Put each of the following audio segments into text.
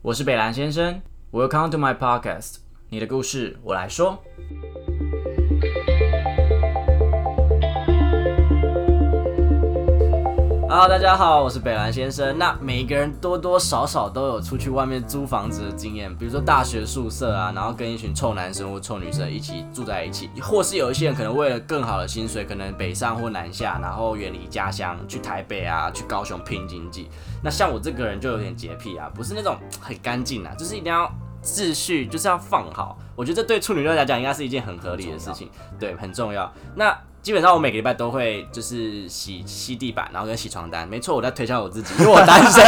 我是北兰先生，Welcome to my podcast，你的故事我来说。Hello，大家好，我是北兰先生。那每一个人多多少少都有出去外面租房子的经验，比如说大学宿舍啊，然后跟一群臭男生或臭女生一起住在一起，或是有一些人可能为了更好的薪水，可能北上或南下，然后远离家乡去台北啊，去高雄拼经济。那像我这个人就有点洁癖啊，不是那种很干净啊，就是一定要秩序，就是要放好。我觉得这对处女座来讲应该是一件很合理的事情，对，很重要。那基本上我每个礼拜都会就是洗吸地板，然后跟洗床单。没错，我在推销我自己，因为我单身。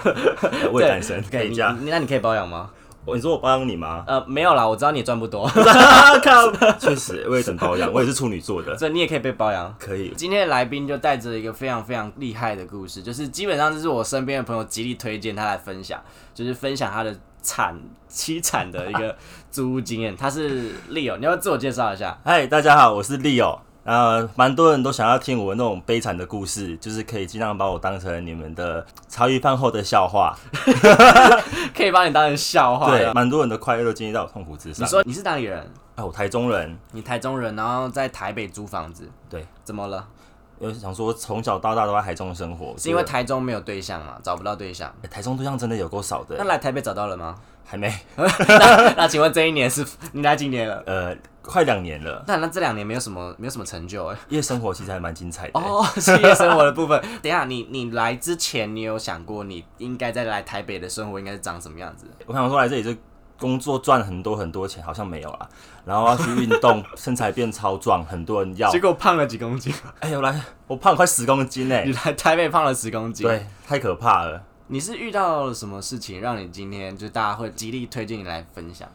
我也单身，可以你这样。那你可以包养吗？我你说我包养你吗？呃，没有啦，我知道你赚不多，靠，确实我也很包养，我也是处女座的，所以你也可以被包养。可以。今天的来宾就带着一个非常非常厉害的故事，就是基本上这是我身边的朋友极力推荐他来分享，就是分享他的惨凄惨的一个租屋经验。他是 Leo，你要不要自我介绍一下？嗨，大家好，我是 Leo。呃，蛮多人都想要听我那种悲惨的故事，就是可以尽量把我当成你们的茶余饭后的笑话。可以把你当成笑话。对，蛮多人的快乐建立在我痛苦之上。你说你是哪里人？啊，我台中人。你台中人，然后在台北租房子。对，怎么了？因为想说从小到大都在台中生活，是因为台中没有对象嘛，找不到对象。欸台中对象真的有够少的那，来台北找到了吗？还没，那那请问这一年是你来几年了？呃，快两年了。那那这两年没有什么没有什么成就哎。夜生活其实还蛮精彩的。哦，是夜生活的部分。等一下，你你来之前，你有想过你应该在来台北的生活应该是长什么样子？我想说来这里就工作赚很多很多钱，好像没有啦。然后要去运动，身材变超壮，很多人要。结果胖了几公斤？哎、我来，我胖了快十公斤呢你。来台北胖了十公斤。，对，太可怕了。你是遇到了什么事情让你今天就大家会极力推荐你来分享？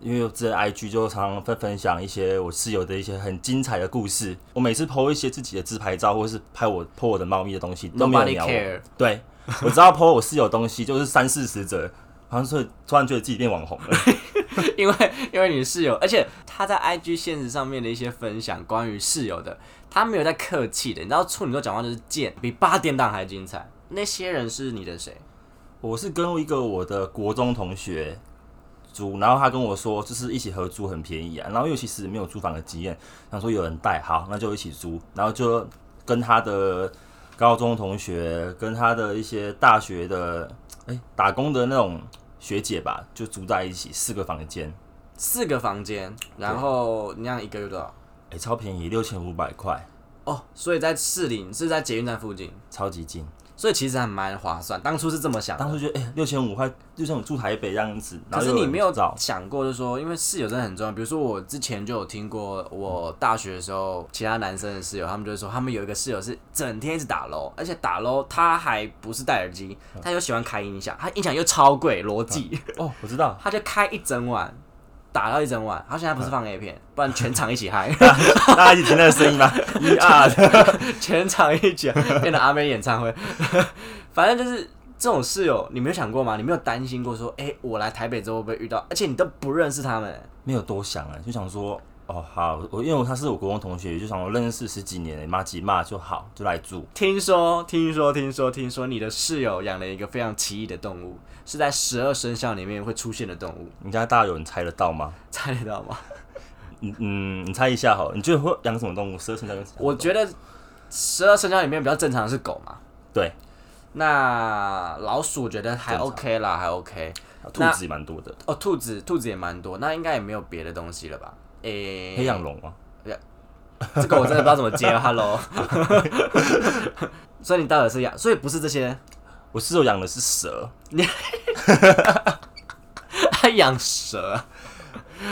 因为我这 IG 就常常会分享一些我室友的一些很精彩的故事。我每次 po 一些自己的自拍照，或是拍我 po 我的猫咪的东西，都没有人 care。对，我知道 po 我室友的东西就是三四十则，好像是突然觉得自己变网红了。因为因为你室友，而且他在 IG 现实上面的一些分享，关于室友的，他没有在客气的。你知道处女座讲话就是贱，比八点档还精彩。那些人是你的谁？我是跟一个我的国中同学租，然后他跟我说，就是一起合租很便宜啊。然后又其实没有租房的经验，想说有人带，好，那就一起租。然后就跟他的高中同学，跟他的一些大学的，哎、打工的那种学姐吧，就租在一起，四个房间，四个房间，然后你样一个月多少？哎、超便宜，六千五百块，哦，所以在士林是在捷运站附近，超级近。所以其实还蛮划算。当初是这么想的，当初觉得，哎、六千五块，六千五住台北这样子，可是你没有想过，就是说，因为室友真的很重要。比如说，我之前就有听过，我大学的时候，其他男生的室友，他们就会说，他们有一个室友是整天一直打 LO，而且打 LO 他还不是戴耳机，他又喜欢开音响，他音响又超贵，逻辑，哦，我知道，他就开一整晚，打到一整晚。他现在不是放 A 片，不然全场一起嗨，大家一起听那个声音吧？一二。全场一起变成阿妹演唱会。反正就是这种室友，你没有想过吗？你没有担心过说，哎、我来台北之后会不会遇到？而且你都不认识他们、没有多想啊，就想说，哦好，我因为他是我国中同学，就想说认识十几年了，骂几骂就好，就来住。听说，听说，听说，听说，你的室友养了一个非常奇异的动物，是在十二生肖里面会出现的动物，你家大家有人猜得到吗？猜得到吗？嗯嗯，你猜一下好了，你觉得会养什么动物？十二生肖我觉得十二生肖里面比较正常的是狗嘛，对，那老鼠我觉得还 OK 啦，还 OK。兔子也蛮多的，哦，兔子，兔子也蛮多，那应该也没有别的东西了吧？诶、黑养龙吗？这个我真的不知道怎么接，Hello。所以你到底是养，所以不是这些，我室友养的是蛇，你 他养蛇，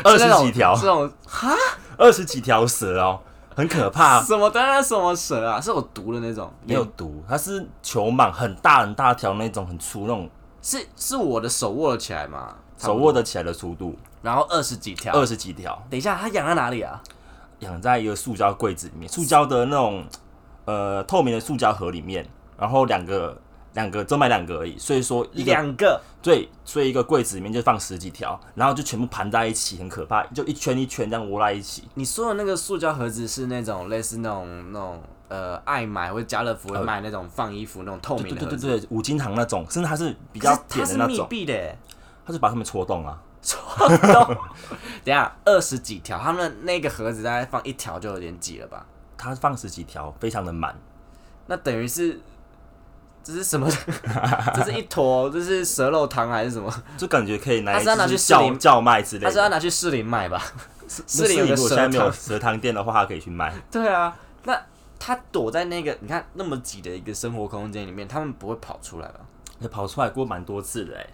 二是那种十几条这，种哈？二十几条蛇哦，很可怕。什么？当然什么蛇啊，是有毒的那种，没有毒，它是球蟒，很大很大条那种，很粗那种，是是我的手握了起来嘛，手握得起来的粗度，然后二十几条。二十几条，等一下，它养在哪里啊？养在一个塑胶柜子里面，塑胶的那种呃透明的塑胶盒里面，然后两个两个，只买两个而已，所以说一个两个，对，所以一个柜子里面就放十几条，然后就全部盘在一起，很可怕，就一圈一圈这样窝在一起。你说的那个塑胶盒子是那种类似那种那种呃爱买或者家乐福会卖那种放衣服那种透对明的盒子，对对对，五金行那种，甚至它是比比较的那种，闭的耶。它是把它们戳洞啊。等下二十几条，他们那个盒子大概放一条就有点挤了吧？他放十几条，非常的满。那等于是这是什么？这是一坨，这是蛇肉汤还是什么？就感觉可以拿拿去士林叫卖之类他是要。拿去市里卖吧？士士林有个如果现在没有蛇汤店的话，它可以去卖。对啊，那他躲在那个你看那么挤的一个生活空间里面，他们不会跑出来吧？也跑出来过蛮多次的哎、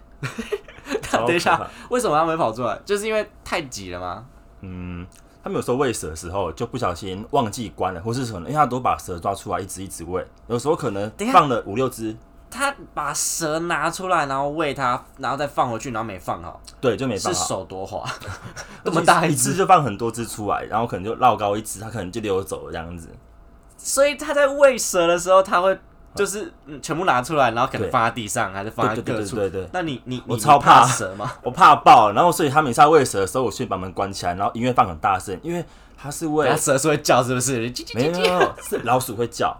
等一下为什么他没跑出来？就是因为太挤了吗？嗯，他们有时候喂蛇的时候就不小心忘记关了，或是什么，因为他都把蛇抓出来一只一只喂，有时候可能放了五六只，他把蛇拿出来，然后喂它，然后再放回去，然后没放好，对，就没是放好。手多滑，而那么大一只，一只就放很多只出来，然后可能就绕高一只，它可能就溜走了这样子。所以他在喂蛇的时候，他会就是嗯全部拿出来，然后可能放在地上，还是放在各处。对对对，那你你我超怕蛇吗？我怕爆，然后所以他每次在喂蛇的时候，我先把门关起来，然后音乐放很大声，因为它是喂蛇是会叫，是不是？没有是老鼠会叫，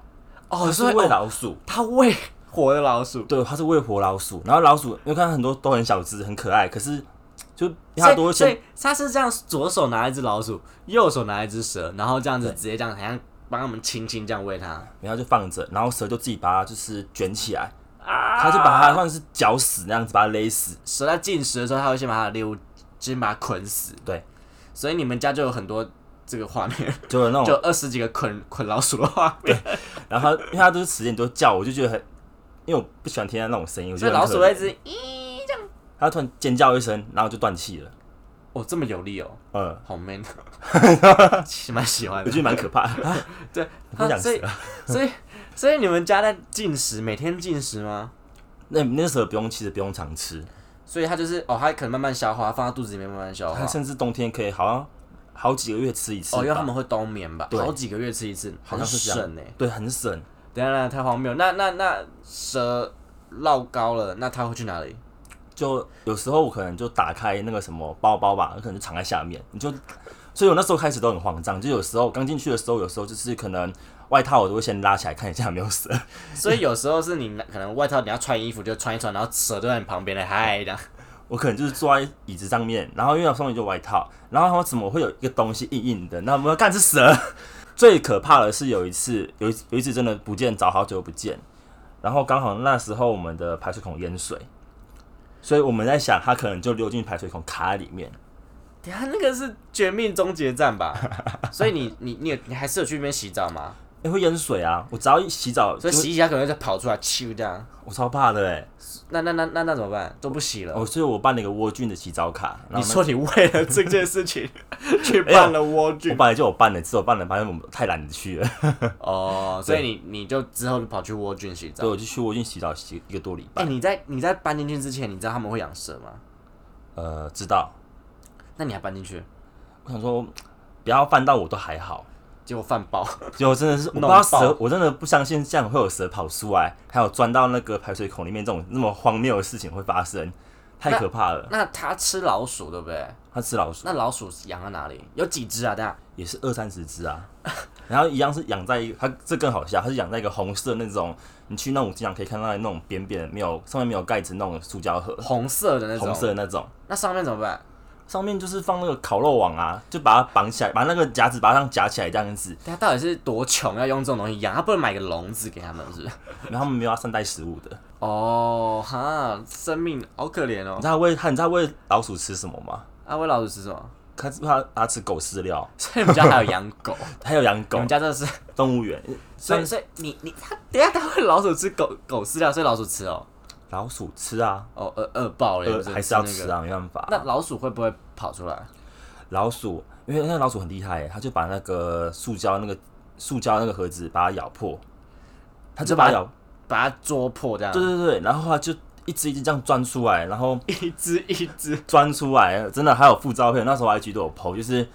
哦，是喂老鼠。他喂活的老鼠，对，它是喂活老鼠，然后老鼠，因为看很多都很小只，很可爱，可是就所它都会先以所以他是这样，左手拿一只老鼠，右手拿一只蛇，然后这样子直接这样，好像帮他们轻轻这样喂它。然后就放着，然后蛇就自己把它就是卷起来，啊它就把它算是绞死那样子，把它勒死。蛇在进食的时候，它会先把它溜，先把它捆死。对，所以你们家就有很多这个画面，就有那种，就二十几个捆捆老鼠的画面。然后它因为它都是时间都叫，我就觉得很，因为我不喜欢听到那种声音，我觉得老鼠会一直咦这样。它突然尖叫一声，然后就断气了。哦，这么有力哦，嗯，好 man，其实蛮喜欢我的。觉得蛮可怕的。啊对，我不想所以。所以所以你们家在进食，每天进食吗？那那时候不用，其实不用常吃，所以它就是哦，它可能慢慢消化，放到肚子里面慢慢消化。它甚至冬天可以好像好几个月吃一次。哦，因为他们会冬眠吧，对好几个月吃一次，好像是这样很省哎。对很省，等下，等，太荒谬。那那那蛇绕高了，那它会去哪里？就有时候我可能就打开那个什么包包吧，可能就藏在下面，你就，所以我那时候开始都很慌张，就有时候刚进去的时候，有时候就是可能外套我都会先拉起来看一下有没有蛇，所以有时候是你可能外套你要穿衣服就穿一穿，然后蛇就在你旁边的嗨的。我可能就是坐在椅子上面，然后因为我上面就外套，然后他怎么会有一个东西硬硬的？那我们要干是蛇。最可怕的是有一次，有一有一次真的不见，找好久不见，然后刚好那时候我们的排水孔淹水，所以我们在想他可能就溜进排水孔卡在里面。等下那个是绝命终结站吧？所以你你你有你还是有去那边洗澡吗？也、会淹水啊！我只要一洗澡，所以洗一下可能会再跑出来，咻这样。我超怕的哎、那那那那那怎么办？都不洗了。哦，所以我办了一个蜗菌的洗澡卡。你说你为了这件事情 去办了蜗我菌本来就有办的，只是我办了，发现我们太懒得去了，哦，所以你你就之后就跑去蜗菌洗澡。对我就去蜗菌洗澡洗一个多礼哎、拜。你在你在搬进去之前，你知道他们会养蛇吗？呃，知道。那你还搬进去，我想说，不要犯到我都还好，结果饭爆。结果真的是我不知道蛇，我真的不相信这样会有蛇跑出来，还有钻到那个排水孔里面这种那么荒谬的事情会发生，太可怕了。那它吃老鼠对不对？它吃老鼠那老鼠养在哪里？有几只啊？等一下也是二三十只啊，然后一样是养在一个，它这更好笑，它是养在一个红色那种，你去那种经常可以看到那种扁扁的没有上面没有盖子那种塑胶盒，红色的那种。红色的那种。那上面怎么办？上面就是放那个烤肉网啊，就把它绑起来，把那个夹子把它夹起来这样子。他到底是多穷要用这种东西养？他不能买个笼子给他们是不是？然后他们没有要善待食物的。哦哈，生命好可怜哦你知。道喂它，你知道喂老鼠吃什么吗？啊，喂老鼠吃什么？它它它吃狗饲料，所以我们家还有养狗？还有养狗我们，家真的是，动物园。所以所以你你他等下他会老鼠吃狗狗饲料，所以老鼠吃哦。老鼠吃啊，哦，饿饿爆了，还是要那个。吃啊，没办法。那老鼠会不会跑出来？老鼠，因为那个老鼠很厉害耶，它就把那个塑胶那个塑胶那个盒子把它咬破，它就把它咬，把它啄破这样？对对对，然后它就一只一只这样钻出来，然后 一只一只。钻出来，真的还有附照片，那时候 IG 都有 PO，就是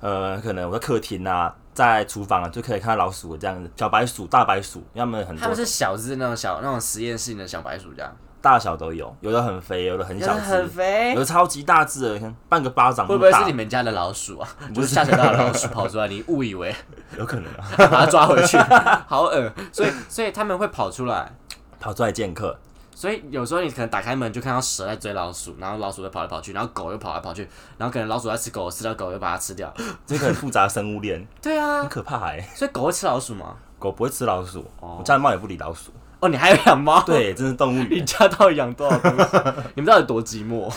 呃，可能我在客厅啊，在厨房啊，就可以看到老鼠这样子，小白鼠、大白鼠，因为它们很多他们是小只那种小那种实验室里的小白鼠这样，大小都有，有的很肥，有的很小很，肥有。的超级大只的，看半个巴掌会不会是你们家的老鼠啊？就是下水道的老鼠跑出来，你误以为 有可能啊，把它抓回去，好恶。所以所以他们会跑出来，跑出来见客。所以有时候你可能打开门就看到蛇在追老鼠，然后老鼠会跑来跑去，然后狗又跑来跑去，然后可能老鼠在吃狗，吃到狗又把它吃掉。这个很复杂的生物链，对啊很，可怕哎、所以狗会吃老鼠吗？狗不会吃老鼠，哦我家的猫也不理老鼠。哦，你还有养猫？，对，真是动物你园。家到底养多少东西？你们到底有多寂寞？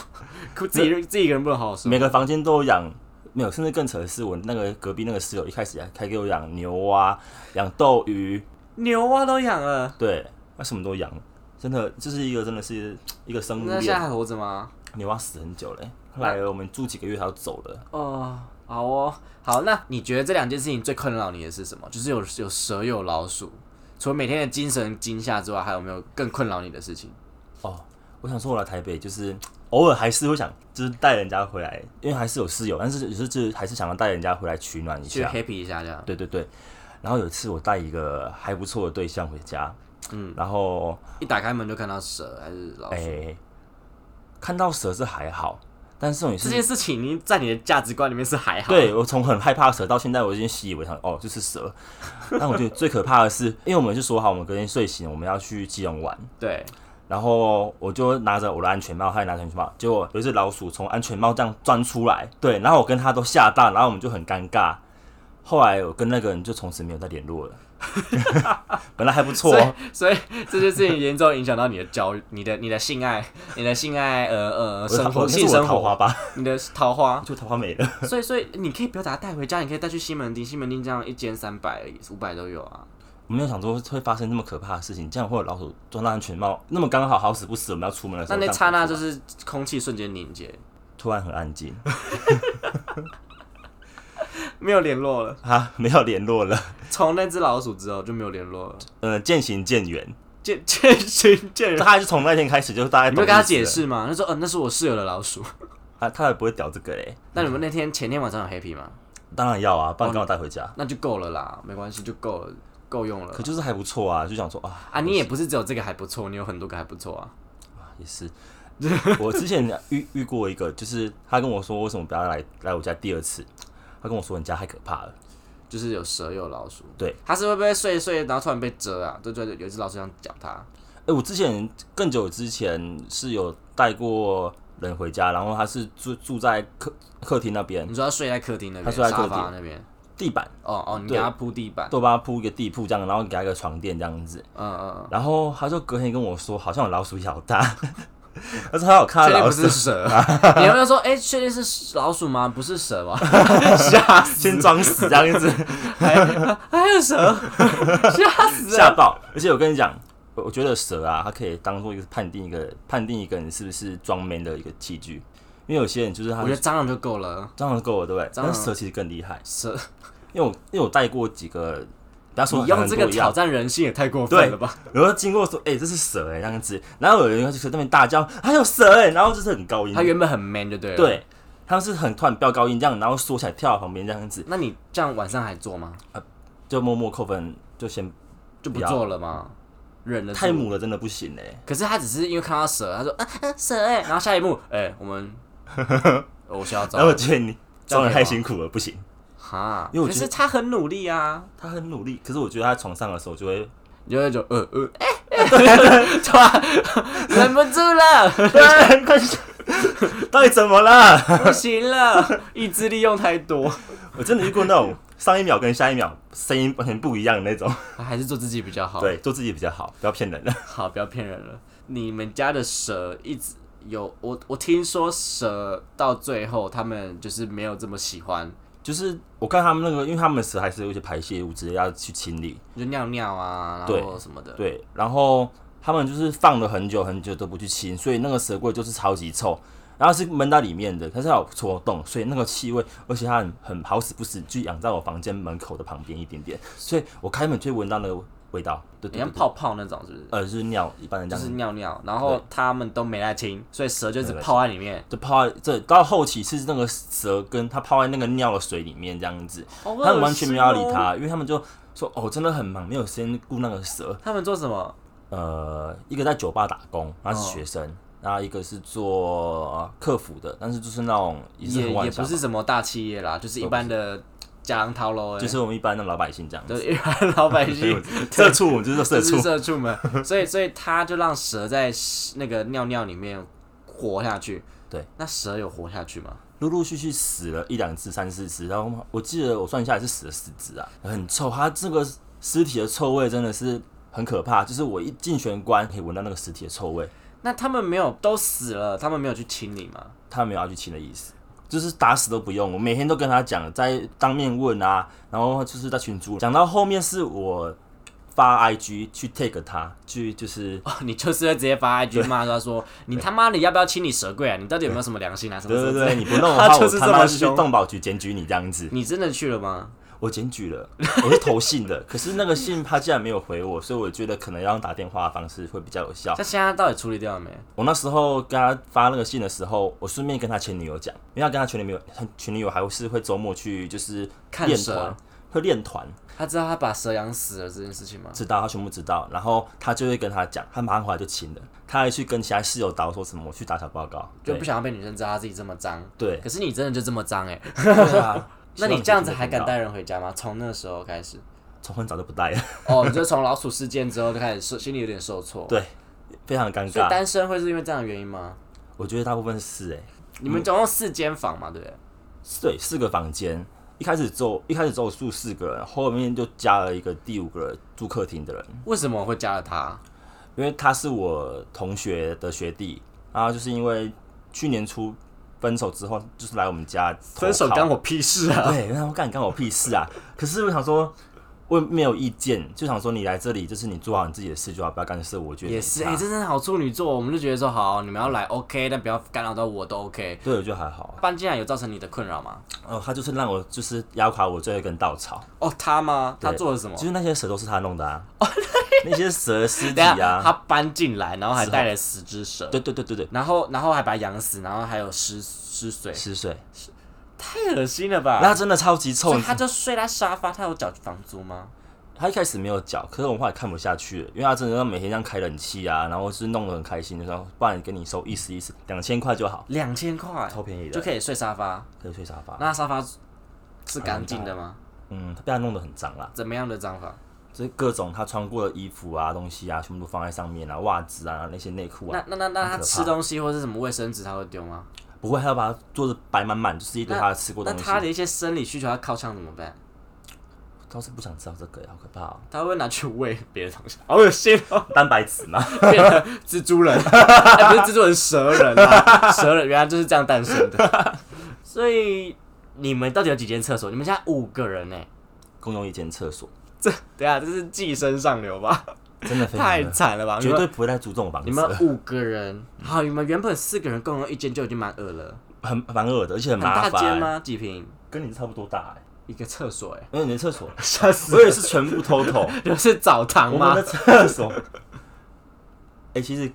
自己自己一个人不能好好生活。每个房间都有养，没有，甚至更扯的是，我那个隔壁那个室友一开始还还给我养牛蛙、养斗鱼，牛蛙都养了，对，他什么都养，真的就是一个真的是一个生物链。那现在还活着吗？牛蛙死很久嘞欸、后来我们住几个月，它就走了。哦，好哦，好。那你觉得这两件事情最困扰你的是什么？就是有有蛇有老鼠，除了每天的精神惊吓之外，还有没有更困扰你的事情？哦，我想说，我来台北就是 偶尔还是会想，就是带人家回来，因为还是有室友，但是有时候就是还是想要带人家回来取暖一去下。happy 一下这样。对对对。然后有一次我带一个还不错的对象回家，嗯，然后一打开门就看到蛇还是老鼠？哎、看到蛇是还好，但是是这件事情你在你的价值观里面是还好。对我从很害怕蛇到现在，我已经习以为常，哦，就是蛇。但我觉得最可怕的是，因为我们就说好，我们隔天睡醒我们要去基隆玩，对，然后我就拿着我的安全帽，他也拿着安全帽，结果有一只老鼠从安全帽这样钻出来，对，然后我跟他都吓到，然后我们就很尴尬。后来我跟那个人就从此没有再联络了，本来还不错所以哦，所以这件事情严重影响到你的交友、你的你的性爱、你的性爱呃呃生活、性生活、桃花吧，你的桃花。就桃花没了。所以所以你可以不要把它带回家，你可以带去西门町，西门町这样一间三百、五百都有啊。我没有想说会发生那么可怕的事情，这样会有老鼠钻到安全帽，那么刚好好死不死我们要出门的时候，那那刹那就是空气瞬间凝结，突然很安静 没有联络了。啊，没有联络了，从那只老鼠之后就没有联络了，呃，渐行渐远。渐 渐行渐远。他还是从那天开始就是大概你没有跟他解释吗？他说：“嗯、那是我室友的老鼠。啊，他也不会屌这个嘞。”那你们那天前天晚上有 happy 吗？当然要啊，不然刚好带回家。那就够了啦，没关系，就够了，够用了可。就是还不错啊，就想说啊啊，你也不是只有这个还不错，你有很多个还不错啊。也是。我之前遇遇过一个，就是他跟我说为什么不要来来我家第二次，他跟我说你家太可怕了。就是有蛇又有老鼠，对，他是会不会睡一睡，然后突然被蛰啊？对对对，有一只老鼠想咬他，哎、我之前更久之前是有带过人回家，然后他是住住在客客厅那边你说他睡在客厅那边，他睡在客厅沙发那边，地板，哦哦，你给他铺地板，都帮他铺一个地铺这样，然后给他一个床垫这样子。嗯嗯嗯，然后他就隔天跟我说，好像有老鼠咬他，他说他有看确定不到老鼠是，蛇？你有没有说，哎，确定是老鼠吗？不是蛇吗？吓死，先装死这样子，还还有蛇，吓死了。吓爆。而且我跟你讲，我我觉得蛇啊，它可以当做一个判定一个判定一个人是不是装 man 的一个器具，因为有些人就是他我觉得蟑螂就够了，蟑螂够了，对不对？蟑螂但是蛇其实更厉害，蛇，因为我因为我带过几个，说你用这个挑战人性也太过分了吧？然后经过说，哎、这是蛇哎、这样子，然后有人就在那边大叫，还有蛇哎、然后就是很高音，他原本很 man 就对了。，对，他们是很突然飙高音这样，然后缩起来跳到旁边这样子，那你这样晚上还做吗？就默默扣分，就先就不做了吗？忍了。太母了，真的不行哎、可是他只是因为看到蛇，他说啊啊蛇哎、然后下一幕哎、我们 我需要走然后我觉得你装的这样可以吗太辛苦了，不行。哈，可因为我觉得是他很努力啊，他很努力，可是我觉得他在床上的时候就会，你就会就呃呃哎，突然忍不住了，对，快去，到底怎么了？不行了，意志力用太多，我真的遇过那种上一秒跟下一秒声音完全不一样的那种。还是做自己比较好。对，做自己比较好，不要骗人了。好，不要骗人了。你们家的蛇一直有我，我听说蛇到最后他们就是没有这么喜欢，就是我看他们那个，因为他们蛇还是有一些排泄物直接要去清理，就尿尿啊，然对后什么的。对，然后他们就是放了很久很久都不去清，所以那个蛇柜就是超级臭，然后是闷到里面的，它是它有戳洞，所以那个气味，而且它很很好死不死就养在我房间门口的旁边一点点，所以我开门就闻到那个味道，对对对，像泡泡那种，是不是？呃，就是尿，一般人这就是，尿尿，然后他们都没来清，所以蛇就一直泡在里面。就泡在这到后期是那个蛇跟它泡在那个尿的水里面这样子，他他们完全没有要理。它，因为他们就说哦，真的很忙，没有时间顾那个蛇。他们做什么？呃，一个在酒吧打工，他是哦学生，然后一个是做呃客服的，但是就是那种也不是什么大企业啦，就是一般的家郎套喽，就是我们一般的老百姓这样子。就是一般老百姓。社畜，我们就是社就是畜。社畜们，所以所以他就让蛇在那个尿尿里面活下去。对，那蛇有活下去吗？陆陆续续死了一两只、三四只，然后我记得我算下来是死了四只啊，很臭。它这个尸体的臭味真的是很可怕，就是我一进玄关可以闻到那个尸体的臭味。那他们没有都死了，他们没有去清理吗？他们没有要去清的意思，就是打死都不用。我每天都跟他讲，在当面问啊，然后就是在群主讲到后面是我发 IG 去 take 他，去就是哦，你就是会直接发 IG 骂他说：“你他妈的要不要清理蛇柜啊？你到底有没有什么良心啊？什么对对对，你不弄的话，我他就是去动保局检举你这样子。你真的去了吗？我检举了，我是投信的，可是那个信他竟然没有回我，所以我觉得可能要用打电话的方式会比较有效。他现在到底处理掉了没？我那时候跟他发那个信的时候，我顺便跟他前女友讲，因为他跟他前女友，他前女友还是会周末去就是看练团蛇，，会练团，他知道他把蛇养死了这件事情吗？知道他全部知道，然后他就会跟他讲，他马上回来就亲了，他还去跟其他室友导说什么我去打小报告，对就不想要被女生知道他自己这么脏。对可是你真的就这么脏哎、对啊，那你这样子还敢带？人回家吗？从那时候开始，从很早就不带了，哦，你就从老鼠事件之后就开始受心里有点受挫。对非常尴所以尬。单身会是因为这样的原因吗？我觉得大部分是哎、你们总共四间房嘛，对不对？对，四个房间，一开始只有一开始只有住四个人，后面就加了一个第五个住客厅的人，为什么会加了他？因为他是我同学的学弟，然后就是因为去年初分手之后，就是来我们家分手靠干我屁事啊！对，然后干干我屁事啊！可是我想说，我没有意见，就想说你来这里就是你做好你自己的事就好，不要干涉我。我觉得也是，哎、哎、这真的好处女座，我们就觉得说好，你们要来 OK，但不要干扰到我都 OK。对，我觉得还好。搬进来有造成你的困扰吗？哦，他就是让我就是压垮我最后一根稻草，哦，他吗？他做了什么就？是那些蛇都是他弄的啊，那些蛇的尸体等一下，他啊，搬进来，然后还带了十只蛇，对对对对对，然后然后还把它养死，然后还有尸尸水，湿水，太恶心了吧？那真的超级臭所以。他就睡在沙发，他有缴房租吗？他一开始没有缴，可是我后来看不下去了，因为他真的要每天这样开冷气啊，然后是弄得很开心，就说不然给你收意思意思，两千块就好，两千块超便宜的，就可以睡沙发，可以睡沙发。那沙发是干净的吗？嗯，他被他弄得很脏啦。怎么样的脏法？就是各种他穿过的衣服啊、东西啊，全部都放在上面啊，袜子啊、那些内裤啊，那那那那他吃东西或是什么卫生纸他会丢吗？不会，他要把它做的摆满满，就是一堆他吃过的东西。那他的一些生理需求，他靠枪怎么办？倒是不想知道这个，好可怕哦！他会拿去喂别的东西？好恶心哦，蛋白质嘛，变成蜘蛛人，哎，不是蜘蛛人，蛇人啊，蛇人原来就是这样诞生的。所以你们到底有几间厕所？你们家五个人呢、共用一间厕所，这等一下这是寄生上流吧？真的太惨了吧！绝对不会再租这种房你子你，们五个人，好，你们原本四个人共用一间就已经蛮恶了，很蛮恶的，而且很很麻烦。大间吗？几平？跟你差不多大哎、一个厕所、哎，没有你的厕所，吓死我也是全部 total，就是澡堂吗我的？厕所，哎、其实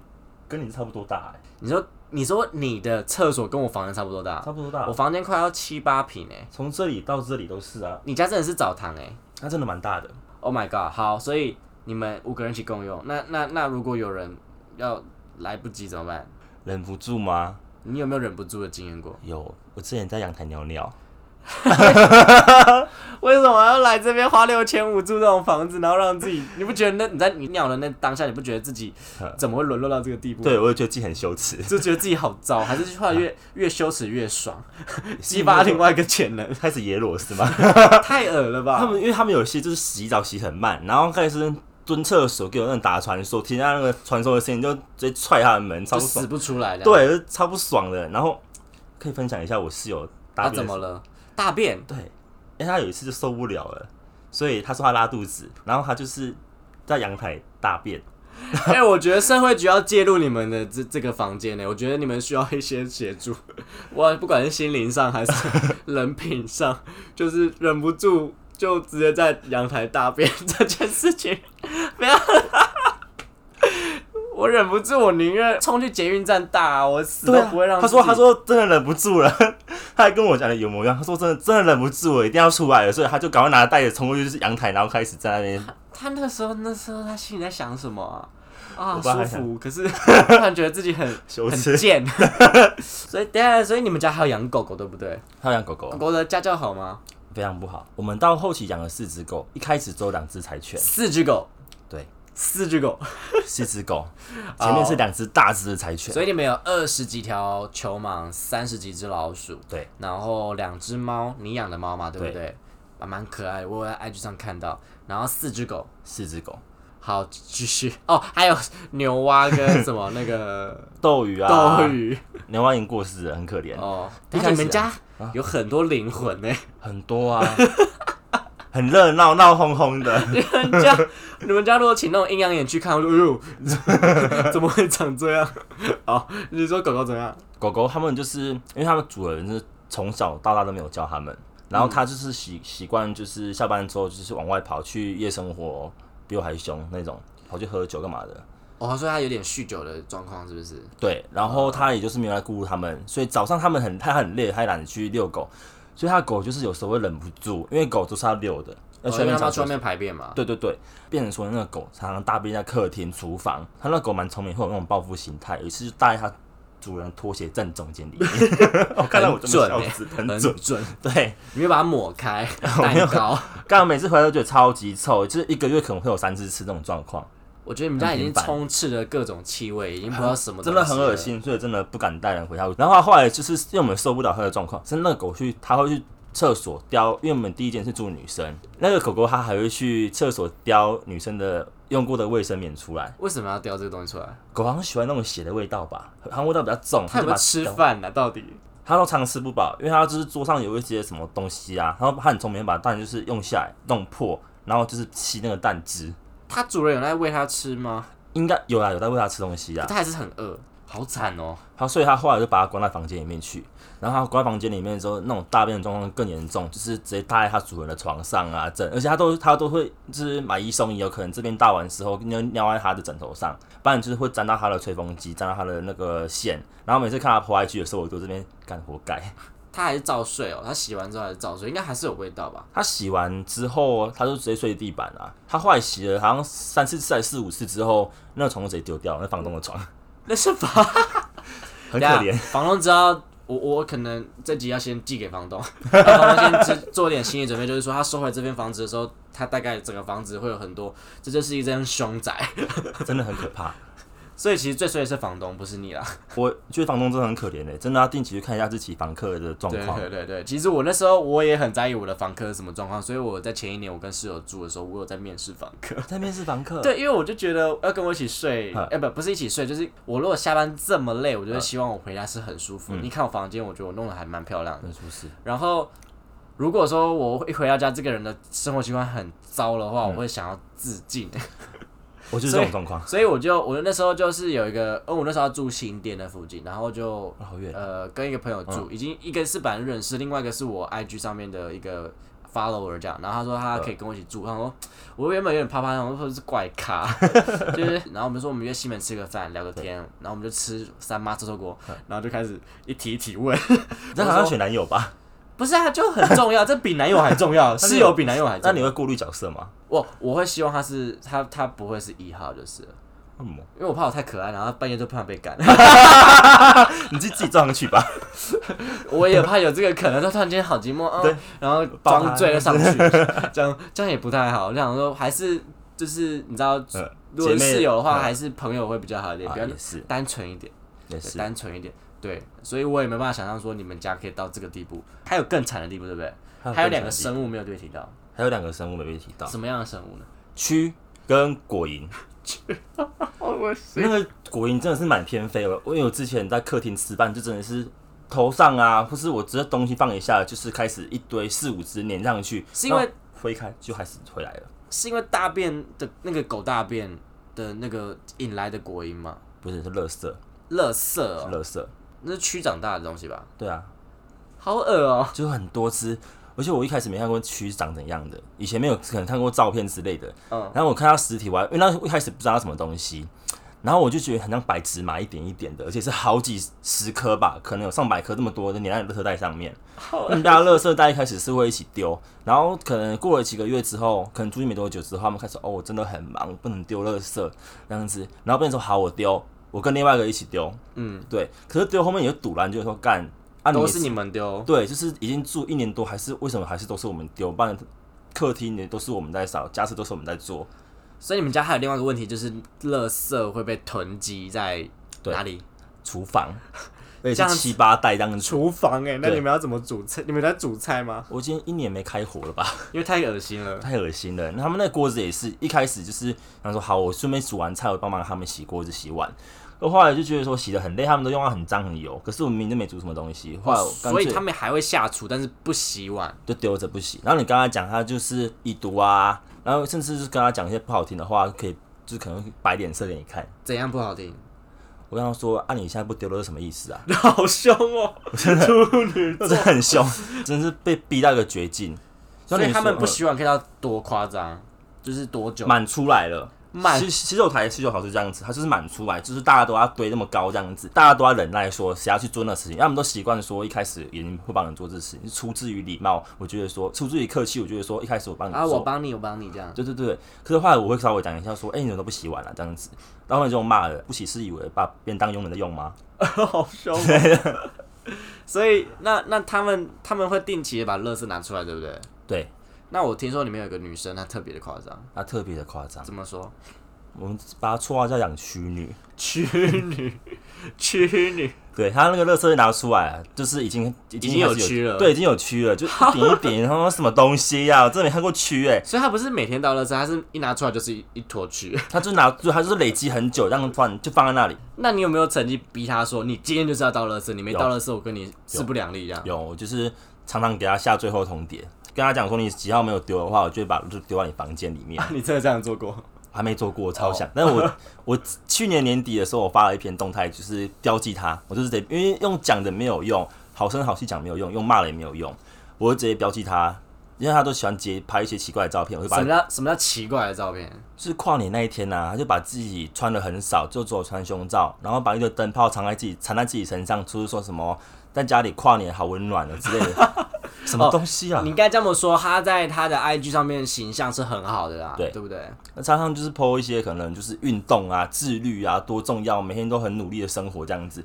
跟你差不多大哎、你说，你说你的厕所跟我房间差不多大，差不多大我。房间快要七八平哎、从这里到这里都是啊，你家真的是澡堂哎、它真的蛮大的。Oh my god！好，所以你们五个人一起共用，那那那如果有人要来不及怎么办？忍不住吗？你有没有忍不住的经验过？有，我之前在阳台尿尿，为什么要来这边花六千五住这种房子，然后让自己？你不觉得那你在你尿的那当下，你不觉得自己 怎么会沦落到这个地步？，对我也觉得自己很羞耻，就觉得自己好糟，还是后来越 越羞耻越爽，激发另外一个潜能？开始野裸是吗？太恶了吧！他们因为他们有些就是洗澡洗很慢，然后开始蹲厕所给我那种打传说，听到那个传说的声音就直接踹他的门，超死不出来的。，对，超不爽的。然后可以分享一下我室友大他便的时候怎么了？大便？对，因为他有一次就受不了了，所以他说他拉肚子，然后他就是在阳台大便。哎、我觉得社会局要介入你们的这这个房间呢，我觉得你们需要一些协助。我不管是心灵上还是 人品上，就是忍不住就直接在阳台大便 这件事情，不要我忍不住，我宁愿冲去捷运站大、啊，我死都不会让、他说他，说真的忍不住了，他还跟我讲的有模有样。他说真的真的忍不住了，一定要出来了，所以他就赶快拿着袋子冲过去就是阳台，然后开始在那边。他那时候那时候他心里在想什么啊？啊，舒我不知道他想服，可是 突然觉得自己很 很。贱，所以等一下，所以你们家还有养狗狗对不对？还有养狗狗狗狗的家教好吗？非常不好。我们到后期养了四只狗，一开始只有两只柴犬，四只狗，对，四只狗，四只狗，前面是两只大只的柴犬。所以你们有二十几条球蟒，三十几只老鼠，对，然后两只猫，你养的猫嘛，对不对？对？啊，蛮可爱的，我有在 IG 上看到。然后四只狗，四只狗，好，继续。哦，还有牛蛙跟什么那个 斗鱼啊，斗鱼。牛蛙已经过世了，很可怜。哦。一开始啊。但你们家有很多灵魂呢，很多啊，很热闹，闹哄哄的。你们家你们家如果请那种阴阳眼去看，我说哎呦，怎么会长这样？哦，你说狗狗怎样？狗狗他们就是因为他们主人是从小到大都没有教他们，然后它就是习习惯就是下班之后就是往外跑去夜生活，比我还凶那种，跑去喝酒干嘛的。哦，所以他有点酗酒的状况，是不是？对，然后他也就是没有来顾顾它们，所以早上他们很他很累，他也懒得去遛狗，所以它的狗就是有时候会忍不住，因为狗都是要遛的，要哦因为去外面它们去外面排便嘛。对对对，变成说那个狗常常大便在客厅、厨房。它那狗蛮聪明，会有那种报复心态。有一次就搭在它主人拖鞋正中间里面，我看到我这么准欸笑死，很很准。准，对，你会把它抹开，没有蛋糕。刚刚每次回来都觉得超级臭，就是一个月可能会有三四次这种状况，我觉得你们家已经充斥了各种气味，已经不知道什么，真的很恶。心，所以真的不敢带人回家。然后后来就是因为我们受不了它的状况，是那个狗去，它会去厕所叼，因为我们第一间是住女生，那个狗狗它还会去厕所叼女生的用过的卫生棉出来。为什么要叼这个东西出来？狗好像喜欢那种血的味道吧，好像味道比较重。它有没有就把叼？吃饭呢？到底？它都常吃不饱，因为它就是桌上有一些什么东西啊，然后它很聪明，把蛋就是用下来弄破，然后就是吸那个蛋汁。它主人有在喂它吃吗？应该有啦，有在喂它吃东西啊。它还是很饿，好惨哦。好，所以他后来就把它关在房间里面去。然后他关在房间里面之后，那种大便的状况更严重，就是直接搭在他主人的床上啊，枕，而且他都他都会就是买一送一，有可能这边大完之后尿尿在他的枕头上，不然就是会沾到他的吹风机，沾到他的那个线。然后每次看他泼下去的时候，我都这边干活该。它还是照睡哦，他洗完之后还是照睡，应该还是有味道吧？他洗完之后，他就直接睡地板啊。他后来洗了好像三四次还是四五次之后，那个床就直接丢掉，那房东的床那是房，很可怜。房东知道我我可能这集要先寄给房东，让房东先做做点心理准备，就是说他收回这间房子的时候，他大概整个房子会有很多，这就是一间凶宅。真的很可怕。所以其实最衰的是房东，不是你啦。我觉得房东真的很可怜的，真的要定期去看一下自己房客的状况。对对对，其实我那时候我也很在意我的房客是什么状况，所以我在前一年我跟室友住的时候，我有在面试房客。在面试房客，对，因为我就觉得要跟我一起睡，嗯哎、不不是一起睡，就是我如果下班这么累，我就会希望我回家是很舒服。嗯你看我房间，我觉得我弄得还蛮漂亮的。很舒适。然后如果说我一回到家，这个人的生活习惯很糟的话，嗯我会想要自尽。我就是这种状况，所以我就我那时候就是有一个，哦，我那时候住新店的附近，然后就好远。呃跟一个朋友住，已经一个是本来认识，另外一个是我 IG 上面的一个 follower 这样，然后他说他可以跟我一起住，他说我原本有点怕怕，我说是怪咖，就是然后我们说我们约西门吃个饭聊个天，然后我们就吃三妈臭臭锅，然后就开始一提一提问，这好像选男友吧？不是啊，就很重要，这比男友还重要，室友比男友还重要。那你会顾虑角色吗？我我会希望他是他他不会是一号就是了，为什么？因为我怕我太可爱，然后半夜就突然被赶。你自己自己撞上去吧。我也怕有这个可能，他突然间好寂寞，哦对，然后装醉了上去，这样这样也不太好。我想说，还是就是你知道，嗯如果是室友的话，嗯还是朋友会比较好一点，比较啊也是单纯一点，也是。单纯一点。对，所以我也没办法想象说你们家可以到这个地步，还有更惨的地步，对不对？还有两个生，物没有被提到，还有两个生物没被提到，什么样的生物呢？蛆跟果蝇。那个果蝇真的是满天飞的。我有之前在客厅吃饭，就真的是头上啊，或是我直接东西放一下，就是开始一堆四五只粘上去，是因为挥开就开始回来了。是因为大便的那个狗大便的那个引来的果蝇吗？不是是垃圾，垃圾是哦，垃圾。那是蛆长大的东西吧？对啊，好恶哦、就是很多只。而且我一开始没看过蛆长怎样的，以前没有可能看过照片之类的。嗯，然后我看到实体，我还因为那一开始不知道它什么东西，然后我就觉得很像白芝麻一点一点的，而且是好几十颗吧，可能有上百颗这么多的粘在垃圾袋上面。好他们家垃圾袋一开始是会一起丢，然后可能过了几个月之后，可能住进没多久之后，他们开始哦，我真的很忙，不能丢垃圾这样子，然后变成说好我丢，我跟另外一个一起丢，嗯，对，可是丢后面也就堵拦，就是说干啊都是你们丢，对，就是已经住一年多，还是为什么还是都是我们丢？不然客厅也都是我们在扫，家事都是我们在做。所以你们家还有另外一个问题，就是垃圾会被囤积在对哪里？厨房，而且这七八袋这样子。厨房哎、那你们要怎么煮菜？你们在煮菜吗？我今天一年没开火了吧？因为太恶心了。太恶心了。那他们那锅子也是一开始就是他说好，我顺便煮完菜，我帮忙他们洗锅子、洗碗。我后来就觉得说洗的很累，他们都用到很脏很油，可是我明明就没煮什么东西，后来我干所以他们还会下厨，但是不洗碗。就丢着不洗。然后你跟他讲，他就是已读啊，然后甚至是跟他讲一些不好听的话，可以就是可能会摆脸色给你看。怎样不好听？我跟他说啊，你现在不丢了是什么意思啊？好凶哦！处女真的很凶，真是被逼到一个绝境。所以他们不洗碗可以到多夸张？就是多久？满出来了。满洗洗手台洗手槽是这样子，它就是满出来，就是大家都要堆那么高这样子，大家都要忍耐说谁要去做那事情，他们都习惯说一开始也会帮人做这事情，出自于礼貌，我觉得说出自于客气，我觉得说一开始我帮你做，啊，我帮你，我帮你这样。对对对，可是后来我会稍微讲一下说，哎、你怎么都不洗碗啊这样子，然后你就骂了，不洗是以为把别人当佣人在用吗？好凶、哦。所以那那他们他们会定期的把垃圾拿出来，对不对？对，那我听说里面有个女生，她特别的夸张，她特别的夸张，怎么说？我们把她绰号叫养蛆女。蛆女，蛆女，对她那个垃圾拿出来啊，就是已经已已经有蛆了对，已经有蛆了，就 一点一点，然后什么东西呀、我真的没看过蛆哎、所以她不是每天倒乐色，她是一拿出来就是一一坨蛆。她就拿，就他就是累积很久，这样放就放在那里。那你有没有曾经逼她说，你今天就是要倒乐色，你没有倒垃圾，我跟你势不两立这样？有，我就是常常给她下最后通牒，跟他讲说你几号没有丢的话，我就会把就丢到你房间里面。你真的这样做过？还没做过，我超哦想。但是我 我去年年底的时候，我发了一篇动态，就是标记他，我就是得，因为用讲的没有用，好声好气讲没有用，用骂了也没有用，我就直接标记他，因为他都喜欢截拍一些奇怪的照片，我就把什么叫什么叫奇怪的照片？就是跨年那一天呐、啊，他就把自己穿的很少，就只有穿胸罩，然后把一个灯泡藏在自己藏在自己身上，就是说什么在家里跨年好温暖了之类的，什么东西啊？你应该这么说，他在他的 IG 上面形象是很好的啦，对对不对？那常常就是 po 一些可能就是运动啊、自律啊多重要，每天都很努力的生活这样子。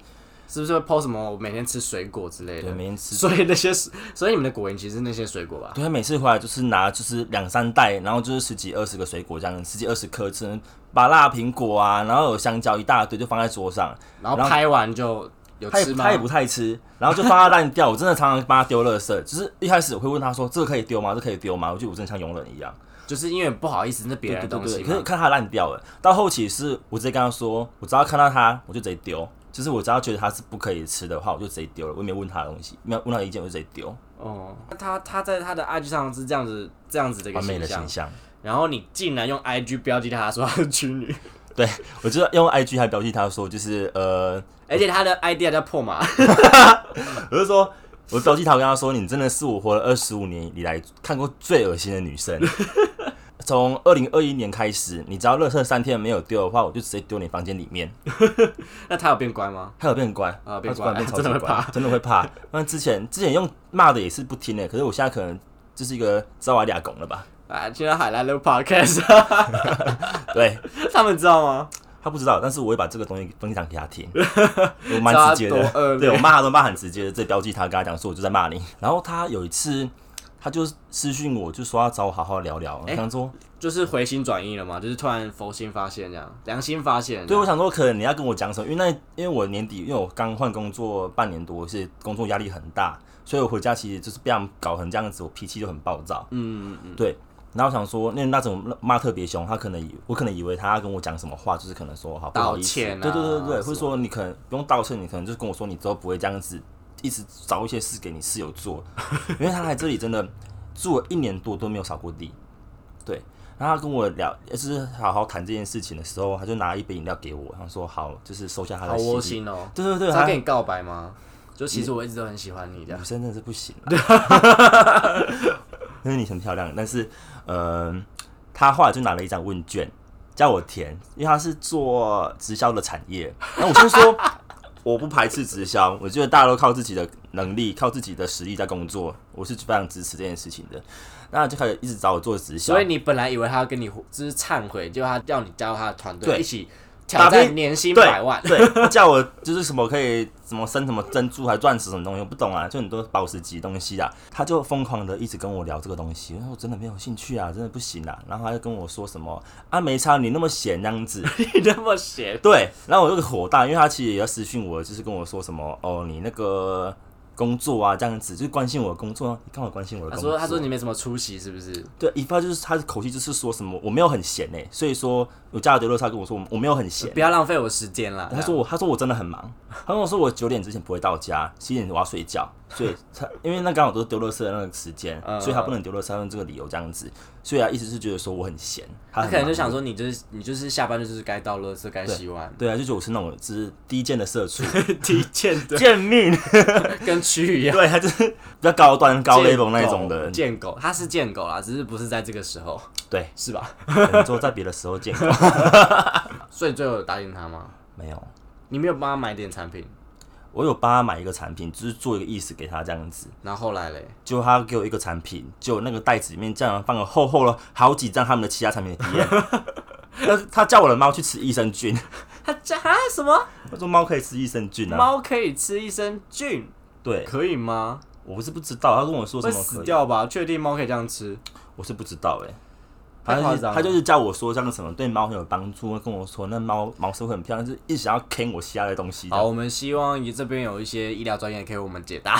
是不是会 PO 什么我每天吃水果之类对，的？每天吃。所以那些，所以你们的果园其实是那些水果吧？对他每次回来就是拿就是两三袋，然后就是十几二十个水果这样，十几二十颗，吃把辣苹果啊，然后有香蕉一大堆就放在桌上，然后拍完就有吃吗他也他？也不太吃，然后就放他烂掉。我真的常常帮他丢垃圾，就是一开始我会问他说这个可以丢吗？这可以丢吗？我觉得我真的像佣人一样。就是因为不好意思，那别人的东西嘛。可是看他烂掉了，到后期是我直接跟他说，我只要看到他我就直接丢。就是我只要觉得他是不可以吃的话，我就直接丢了，我也没有问他的东西，没有问他的意见，我就直接丢。哦，那他他在他的 IG 上是这样子这样子的一个完美形象的形，象。然后你竟然用 IG 标记他说他是屈女，对我就用 IG 还标记他说，就是呃，而且他的 ID 还叫破马，我就说，我标记他，我跟他说，你真的是我活了二十五年以来看过最恶心的女生。从二零二一年开始，你只要垃圾三天没有丢的话，我就直接丢你房间里面。那他有变乖吗？他有变乖啊变乖真的会怕真的会怕。那之前之前用骂的也是不听的，可是我现在可能就是一个招瓦俩拱了吧？啊，现在海来录 Podcast，对他们知道吗？他不知道，但是我会把这个东西分享给他听，我蛮直接的。对我骂他都骂很直接的，这标记他，跟他讲说我就在骂你。然后他有一次，他就私讯我，就说要找我好好聊聊。想说，就是回心转意了嘛，就是突然佛心发现这样，良心发现。对我想说，可能你要跟我讲什么，因为那因为我年底，因为我刚换工作半年多，是工作压力很大，所以我回家其实就是被他们搞成这样子，我脾气就很暴躁。嗯嗯嗯，对，然后我想说，那那种骂特别凶，他可能以我可能以为他要跟我讲什么话，就是可能说好不好意思，道歉啊对对对对，者说你可能不用道歉，你可能就是跟我说你之后不会这样子，一直找一些事给你室友做，因为他来这里真的住了一年多都没有扫过地，对。然后他跟我聊，就是好好谈这件事情的时候，他就拿一杯饮料给我，他说好，就是收下他的心意。窝心哦。对对对，他跟你告白吗？就其实我一直都很喜欢你女。生真的是不行啊 因为你很漂亮，但是呃，他后来就拿了一张问卷叫我填，因为他是做直销的产业，那我就说 我不排斥直销，我觉得大家都靠自己的能力、靠自己的实力在工作，我是非常支持这件事情的。那就开始一直找我做直销，所以你本来以为他要跟你就是忏悔，就他叫你加入他的团队一起挑战年薪百万。对，他叫我就是什么可以什么生什么珍珠还钻石什么东西，我不懂啊，就很多宝石级东西啊。他就疯狂的一直跟我聊这个东西，我说我真的没有兴趣啊，真的不行啊。然后他就跟我说什么啊，没差，你那么闲这样子，你那么闲，对。然后我就火大，因为他其实也要私讯我，就是跟我说什么哦，你那个工作啊这样子，就是关心我的工作啊，你干嘛关心我的工作？说他说你没什么出息是不是？对，一发就是他的口气就是说什么我没有很闲哎、所以说我加了丢乐他跟我说我没有很闲不。要浪费我时间啦。他说我，他说我真的很忙，他跟我说我九点之前不会到家，七点我要睡觉，所以他因为那刚好都是丢垃圾的那个时间，嗯所以他不能丢垃圾，他用这个理由这样子，所以他意思是觉得说我很闲，他可能就想，说你就是你就是下班就是该到垃圾该洗碗，对啊，就觉得我是那种就是低贱的社畜，低贱的贱命，跟蛆一样。对，他就是比较高端高 level 那一种的，贱狗，他是贱狗啦，只是不是在这个时候，对，是吧？可能说在别的时候见过，所以最后有答应他吗？没有。你没有帮他买点产品，我有帮他买一个产品，就是做一个意思给他这样子，然后后来嘞，结果他给我一个产品，就那个袋子里面竟然放了厚厚了好几张他们的其他产品的体验。那 他叫我的猫去吃益生菌，他叫 啊什么？他说猫可以吃益生菌啊。猫可以吃益生菌，对，可以吗？我不是不知道，他跟我说什会么可以，死掉吧？确定猫可以这样吃？我是不知道哎、他就是太夸张了他就是叫我说这样什么对猫很有帮助，跟我说那猫毛色会很漂亮，就是一直想要坑我其他的东西。好，我们希望这边有一些医疗专业可以为我们解答。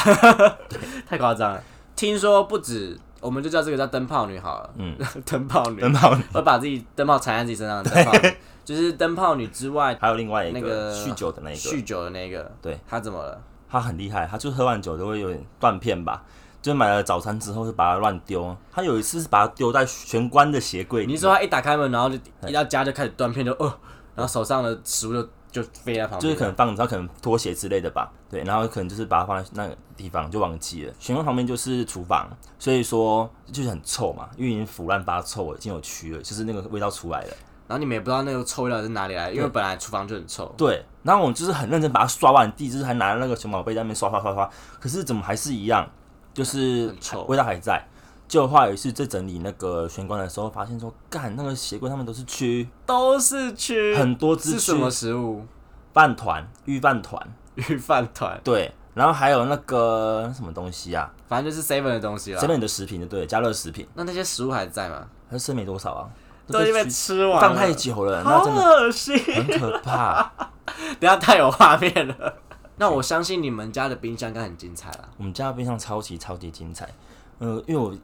太夸张了，听说不止，我们就叫这个叫灯泡女好了。嗯，灯泡女，灯泡女会把自己灯泡缠在自己身上的灯泡女，就是灯泡女之外，还有另外一个那个个酗酒的那个酗，酒的那个，对，他怎么了？他很厉害，他就喝完酒都会有点断片吧。就买了早餐之后就把它乱丢，他有一次是把它丢在玄关的鞋柜里。你是说他一打开门，然后就一到家就开始断片，就哦，然后手上的食物就就飞在旁边，就是可能放，他可能拖鞋之类的吧，对，然后可能就是把它放在那个地方就忘记了。玄关旁边就是厨房，所以说就是很臭嘛，因为已经腐烂发臭了，已经有蛆了，就是那个味道出来了。然后你们也不知道那个臭味到底是哪里来，因为本来厨房就很臭。对，然后我们就是很认真把它刷完地，就是还拿那个熊宝贝在那边刷刷刷刷，可是怎么还是一样，就是味道还在。就后来有一次在整理那个玄关的时候，发现说，干那个鞋柜上面都是蛆，都是蛆，很多只是什么，食物？饭团、预饭团，鱼饭团，对，然后还有那个什么东西啊，反正就是 seven 的东西啦。这边的食品就对，加热食品，那那些食物还在吗？还剩没多少啊，都已经被吃完，放太久了，那好真的恶心。很可怕。等一下太有画面了。那我相信你们家的冰箱应该很精彩了。我们家的冰箱超级超级精彩，呃，因为我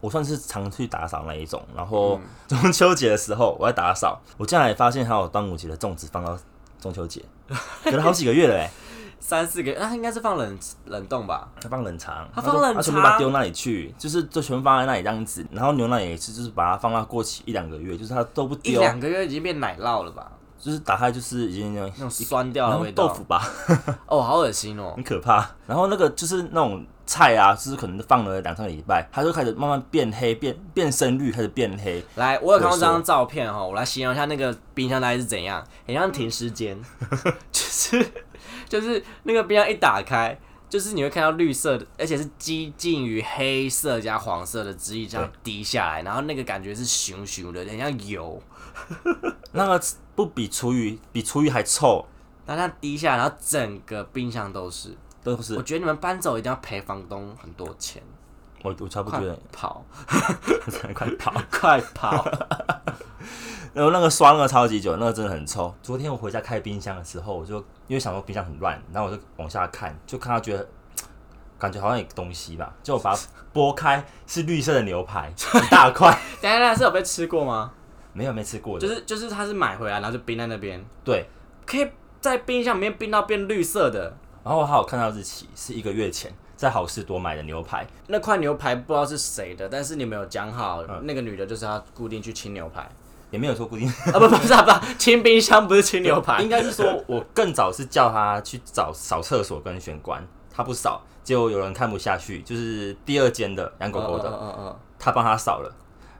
我算是常去打扫那一种，然后中秋节的时候我在打扫，我竟然也发现还有端午节的粽子放到中秋节，隔了好几个月了哎，三四个，那应该是放冷冷冻吧？他放冷藏，他放冷藏他全部把它丢那里去，就是就全部放在那里这样子，然后牛奶也是就是把它放到过期一两个月，就是它都不一丢，两个月已经变奶酪了吧？就是打开就是已经那种那种酸掉的味道。豆腐吧，哦，好恶心哦很！可怕。然后那个就是那种菜啊，就是可能放了两三个礼拜，它就开始慢慢变黑，变变深绿，开始变黑。来，我有看过这张照片哈，我来形容一下那个冰箱大概是怎样，很像停尸间，就是就是那个冰箱一打开，就是你会看到绿色的，而且是接近于黑色加黄色的汁液这样滴下来，然后那个感觉是熊熊的，很像油，那个不比厨余比厨余还臭，然后它滴下来，然后整个冰箱都是。都是我觉得你们搬走一定要赔房东很多钱，我我差不多觉得跑，快跑。快跑！然后那个刷那个超级久，那个真的很臭。昨天我回家开冰箱的时候，我就因为想说冰箱很乱，然后我就往下看，就看到觉得感觉好像有个东西吧，就我把它剥开，是绿色的牛排，很大块。等下等一下是有被吃过吗？没有没吃过的，就是就是他是买回来然后就冰在那边，对。可以在冰箱里面冰到变绿色的。然后我还有看到日期是一个月前在好事多买的牛排，那块牛排不知道是谁的，但是你没有讲好，嗯。那个女的就是要固定去清牛排。也没有说固定，啊 不不是啊不是清冰箱不是清牛排，应该是说我更早是叫他去找扫厕所跟玄关，他不扫，结果有人看不下去，就是第二间的养狗狗的，嗯嗯嗯他帮他扫了，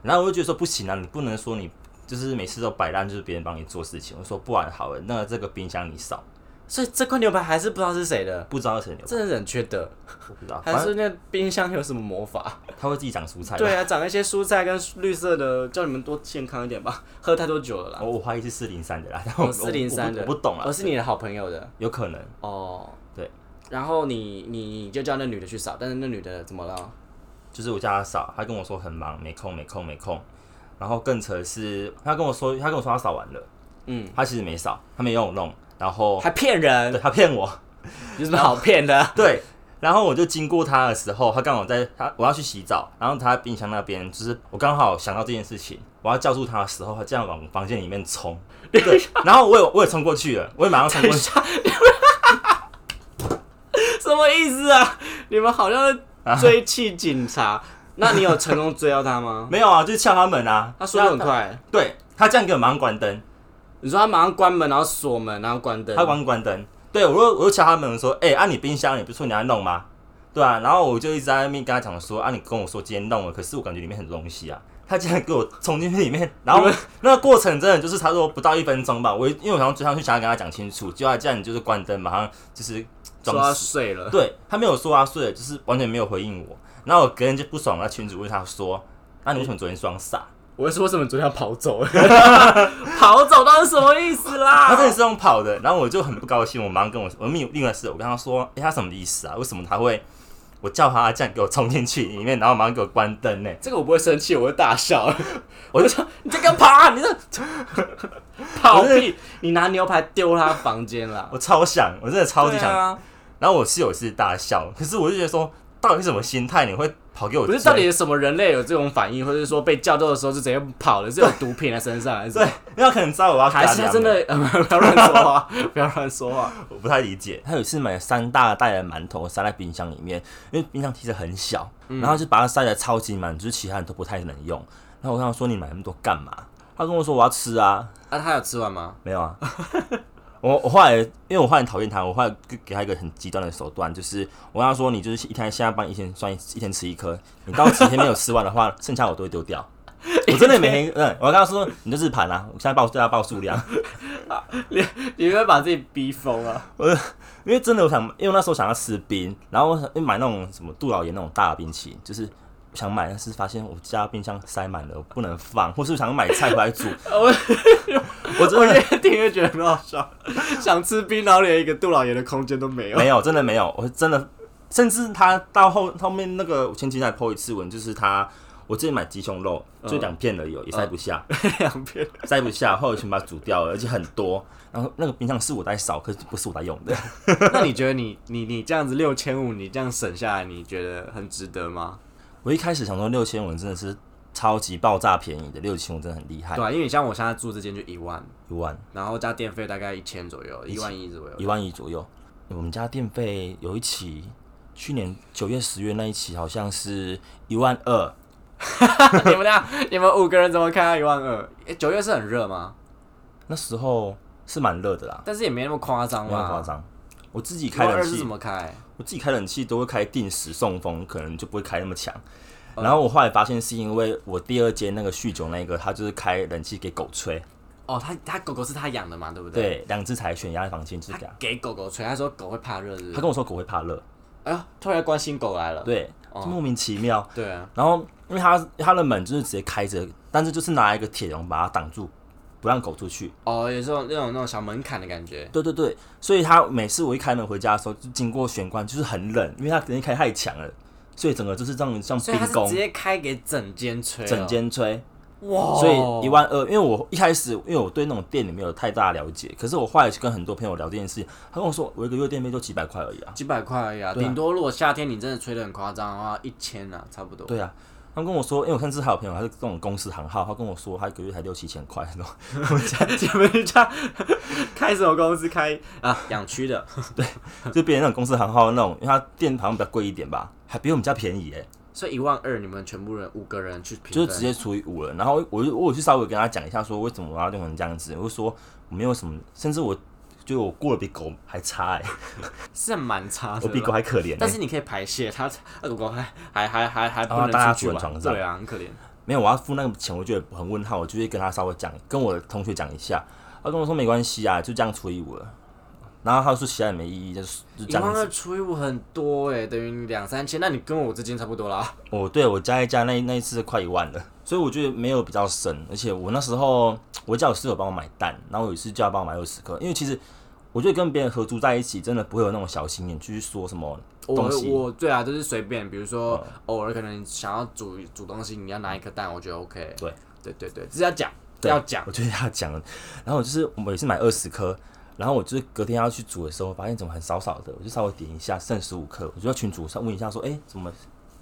然后我就觉得说不行啊，你不能说你就是每次都摆烂，就是别人帮你做事情。我说不然好了，那这个冰箱你扫，所以这块牛排还是不知道是谁的，不知道是谁牛排，真的是很缺德，我不知道，还反正是那冰箱有什么魔法？它会自己长蔬菜。对啊，长一些蔬菜跟绿色的，叫你们多健康一点吧。喝太多酒了啦，我我怀疑是四零三的啦，但 我哦四零三的我不我不懂啦，我是你的好朋友的有可能哦。对，然后你你你就叫那女的去扫，但是那女的怎么了？就是我叫她扫，她跟我说很忙，没空没空没空。然后更扯的是，他跟我说，他跟我说他扫完了，嗯，他其实没扫，他没用弄，然后还骗人。对，他骗我，有什么好骗的？对，然后我就经过他的时候，他刚好在他我要去洗澡，然后他在冰箱那边，就是我刚好想到这件事情，我要叫住他的时候，他这样往房间里面冲，对，然后我也我也冲过去了，我也马上冲过去，什么意思啊？你们好像是追气警察，那你有成功追到他吗？没有啊，就是撬他门啊，他速度很快，对他这样给我马上关灯，你说他马上关门，然后锁门，然后关灯。他关关灯，对我又我又敲他门说，哎、啊你冰箱也不是说你要弄吗？对啊，然后我就一直在那边跟他讲说，啊你跟我说今天弄了，可是我感觉里面很多东西啊。他竟然给我冲进去里面，然后那个过程真的就是他说不到一分钟吧，我因为我想要追上去想要跟他讲清楚，结果他竟然就是关灯，马上就是说他装。睡了，对他没有说他睡了，就是完全没有回应我。然后我隔天就不爽，了群主问他说：“那、你为什么昨天装傻我就说为什么昨天要跑走？跑走到底是什么意思？”啦？他真的是用跑的，然后我就很不高兴，我马上跟我我另另外是，我跟他说：“哎、他什么意思啊？为什么他会我叫他这样给我冲进去里面，然后马上给我关灯呢？这个我不会生气，我会大笑。我就说你在干嘛？你这跑屁！你拿牛排丢他房间了，我超想，我真的超级想。啊！然后我室友是大笑，可是我就觉得说，到底是什么心态？你会跑给我？不是到底是什么人类有这种反应，或者是说被叫到的时候就直接跑了，是有毒品在身上，还是什 对么？，因为可能知道我要还是他真的？呃 不要乱说话，不要乱说话。我不太理解。他有一次买三大袋的馒头塞在冰箱里面，因为冰箱其实很小，然后就把它塞得超级满，就是其他人都不太能用。然后我跟他说：“你买那么多干嘛？”他跟我说：“我要吃啊。啊，他有吃完吗？”没有啊。我我后来，因为我后来很讨厌他，我后来给给他一个很极端的手段，就是我跟他说：“你就是一天现在帮你一天算一一天吃一颗，你到几天没有吃完的话，剩下我都会丢掉。”我真的每天，嗯，我跟他说：“你就是盘啊，我现在报对他报数量。”你你会把自己逼疯啊？我因为真的我想，因为那时候想要吃冰，然后我想因为买那种什么杜老爷那种大冰淇淋，就是想买，但是发现我家冰箱塞满了，我不能放，或是想买菜回来煮。我我真的越听越觉得很好笑，想吃冰，然后连一个杜老爷的空间都没有。没有，真的没有，我真的，甚至他到后后面那个我前几天才 po 一次文，就是他我自己买鸡胸肉，就两片而已哦，也塞不下，两片，塞不下，后来全把它煮掉了，而且很多。然后那个冰箱是我在扫，可是不是我在用的。那你觉得你你你这样子六千五，你这样省下来，你觉得很值得吗？我一开始想说六千五真的是超级爆炸便宜的，六千五真的很厉害对，啊，因为你像我现在住这间就一万，一万。然后加电费大概一千左右，一万一左右。一万一左右。我们家电费有一期，去年九月、十月那一期好像是一万二，你们俩，你们五个人怎么开到一万二？诶九月是很热吗？那时候是蛮热的啦，但是也没那么夸张吧？没有夸张。我自己一开冷气万二是怎，么开？我自己开冷气都会开定时送风，可能就不会开那么强。哦然后我后来发现是因为我第二间那个酗酒那个，他就是开冷气给狗吹，哦，他他狗狗是他养的嘛，对不对？对，两只柴犬压在房间就是他这样。给狗狗吹，他说狗会怕热，他跟我说狗会怕热，哎呀，突然关心狗来了。对，莫名其妙。对啊，然后因为他他的门就是直接开着，但是就是拿一个铁笼把它挡住，不让狗出去。哦，有这种那种那种小门槛的感觉。对对对，所以他每次我一开门回家的时候，就经过玄关就是很冷，因为他肯定开太强了，所以整个就是这样像冰宫直接开给整间吹、哦，整间吹，哇，所以一万二。因为我一开始因为我对那种店里没有太大了解，可是我后来去跟很多朋友聊这件事情，他跟我说我一个月电费就几百块而已啊。几百块而已啊顶多如果夏天你真的吹的很夸张的话，一千啊，差不多。对啊。他跟我说，因为我甚至还有朋友，他是这种公司行号，他跟我说他一个月才六七千块那种，我们家开什么公司开啊？养区的，对就别人那种公司行号那种，因为他店好像比较贵一点吧，还比我们家便宜哎、所以一万二，你们全部人五个人去平，就是直接除以五了。然后我就我去稍微跟他讲一下，说为什么我要弄成这样子，我就说我没有什么，甚至我觉得我过得比狗还差哎、是蛮差的。我比狗还可怜、欸。但是你可以排泄，它呃狗还还还还还不能出去床上对啊，很可怜。没有，我要付那个钱，我觉得很问号，我就会跟他稍微讲，跟我的同学讲一下。他跟我说没关系啊，就这样除以五了。然后他说其他也没意义，就是就这样。除以五很多哎，等于两三千，那你跟我之间差不多啦。哦对我加一加那那一次快一万了，所以我觉得没有比较深，而且我那时候我叫我室友帮我买蛋，然后有一次叫他帮我买二十颗，因为其实我觉得跟别人合租在一起，真的不会有那种小心眼去说什么我东西。我对啊，就是随便，比如说偶尔可能想要煮煮东西，你要拿一颗蛋，我觉得 OK。对对对对，是要讲要讲，我觉得要讲。然后我就是我也是买二十颗，然后我就是隔天要去煮的时候，发现怎么很少少的，我就稍微点一下，剩十五颗，我就在群主上问一下说，哎、怎么